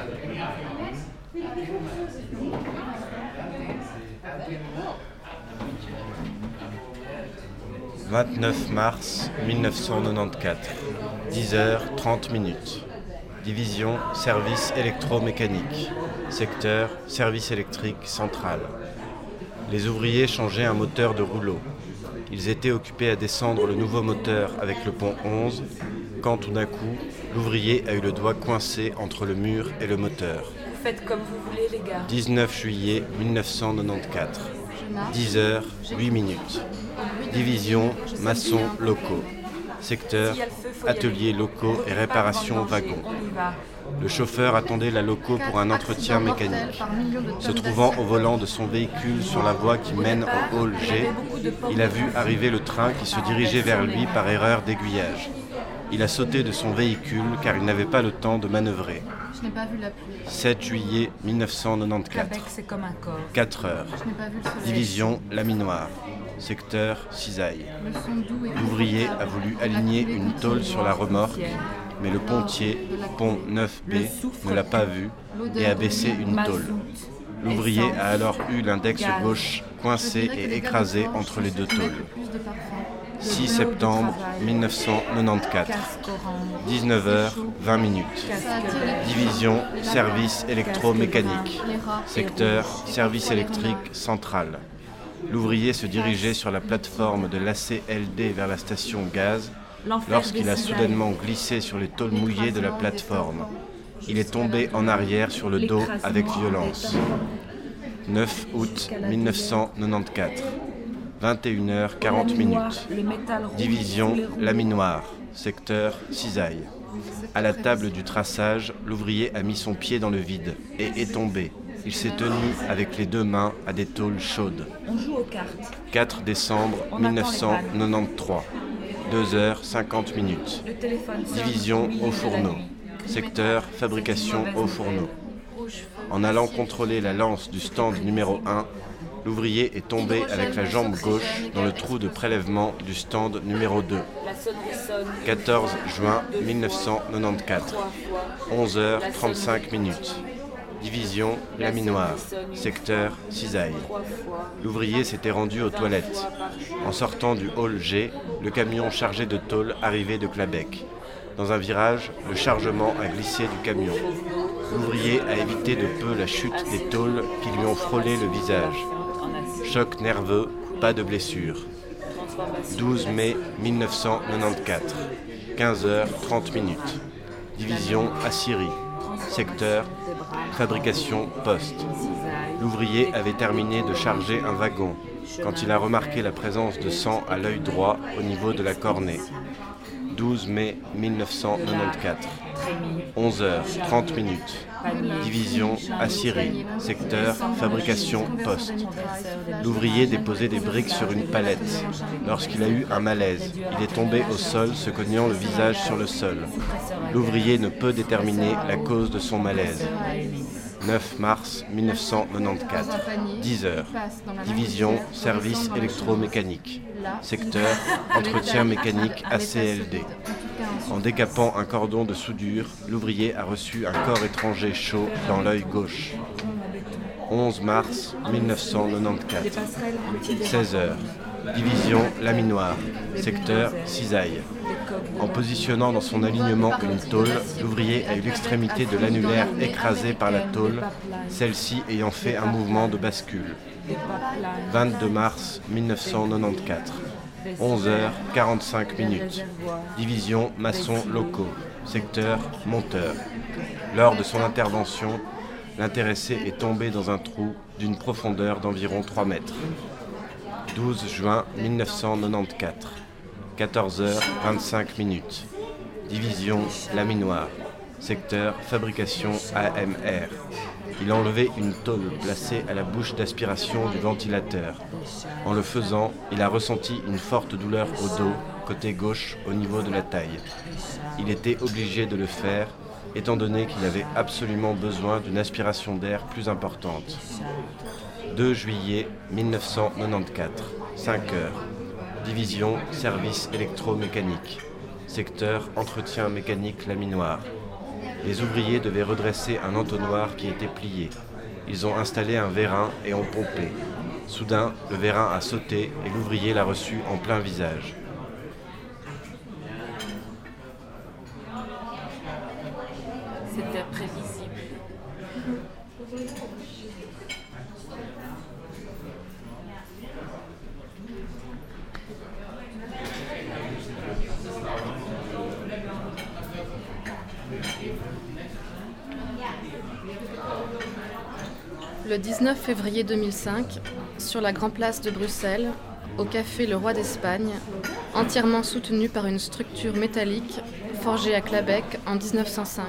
« 29 mars 1994, 10h30 minutes. Division service électromécanique. Secteur service électrique central. Les ouvriers changeaient un moteur de rouleau. Ils étaient occupés à descendre le nouveau moteur avec le pont 11 quand tout d'un coup, l'ouvrier a eu le doigt coincé entre le mur et le moteur. Faites comme vous voulez, les gars. 19 juillet 1994. 10 h 8 minutes. Division maçons locaux. Secteur ateliers locaux et réparation wagons. Le chauffeur attendait la loco pour un entretien mécanique. Se trouvant au volant de son véhicule sur la voie qui mène au hall G, il a vu arriver le train qui se dirigeait vers lui par erreur d'aiguillage. Il a sauté de son véhicule car il n'avait pas le temps de manœuvrer. 7 juillet 1994. 4 heures. Division Laminoire. Secteur Cisaille. L'ouvrier a voulu aligner une tôle sur la remorque, mais le pontier, pont 9B, ne l'a pas vu et a baissé une tôle. L'ouvrier a alors eu l'index gauche coincé et écrasé entre les deux tôles. 6 septembre 1994. 19h 20 minutes. Division service électromécanique. Secteur service électrique central. L'ouvrier se dirigeait sur la plateforme de l'ACLD vers la station gaz lorsqu'il a soudainement glissé sur les tôles mouillées de la plateforme. Il est tombé en arrière sur le dos avec violence. 9 août 1994. 21h40 minutes. Division Laminoire, secteur Cisaille. À la table du traçage, l'ouvrier a mis son pied dans le vide et est tombé. Il s'est tenu avec les deux mains à des tôles chaudes. On joue aux cartes. 4 décembre 1993. 2h50 minutes. Division au fourneau. Secteur fabrication au fourneau. En allant contrôler la lance du stand numéro 1, L'ouvrier est tombé avec la jambe gauche dans le trou de prélèvement du stand numéro 2. 14 juin 1994. 11h35 minutes. Division Laminoire, secteur Cisaille. L'ouvrier s'était rendu aux toilettes. En sortant du hall G, le camion chargé de tôle arrivait de Clabec. Dans un virage, le chargement a glissé du camion. L'ouvrier a évité de peu la chute des tôles qui lui ont frôlé le visage. Choc nerveux, pas de blessure. 12 mai 1994, 15h30 minutes. Division Assyrie. Secteur fabrication poste. L'ouvrier avait terminé de charger un wagon quand il a remarqué la présence de sang à l'œil droit au niveau de la cornée. 12 mai 1994. 11h30 minutes. Division Assyrie, secteur fabrication poste. L'ouvrier déposait des briques sur une palette. Lorsqu'il a eu un malaise, il est tombé au sol se cognant le visage sur le sol. L'ouvrier ne peut déterminer la cause de son malaise. 9 mars 1994, 10 heures. Division service électromécanique. Secteur entretien mécanique ACLD. En décapant un cordon de soudure, l'ouvrier a reçu un corps étranger chaud dans l'œil gauche. 11 mars 1994, 16 heures. Division Laminoire, secteur Cisaille. En positionnant dans son alignement une tôle, l'ouvrier a eu l'extrémité de l'annulaire écrasée par la tôle, celle-ci ayant fait un mouvement de bascule. 22 mars 1994. 11h45 minutes. Division maçons locaux. Secteur monteur. Lors de son intervention, l'intéressé est tombé dans un trou d'une profondeur d'environ 3 mètres. 12 juin 1994. 14h25 minutes. Division laminoire. Secteur fabrication AMR. Il a enlevé une tôle placée à la bouche d'aspiration du ventilateur. En le faisant, il a ressenti une forte douleur au dos, côté gauche, au niveau de la taille. Il était obligé de le faire, étant donné qu'il avait absolument besoin d'une aspiration d'air plus importante. 2 juillet 1994, 5 heures. Division service électromécanique. Secteur entretien mécanique laminoire. Les ouvriers devaient redresser un entonnoir qui était plié. Ils ont installé un vérin et ont pompé. Soudain, le vérin a sauté et l'ouvrier l'a reçu en plein visage. C'était prévisible. Le 19 février 2005, sur la Grand Place de Bruxelles, au café Le Roi d'Espagne, entièrement soutenu par une structure métallique forgée à Clabec en 1905.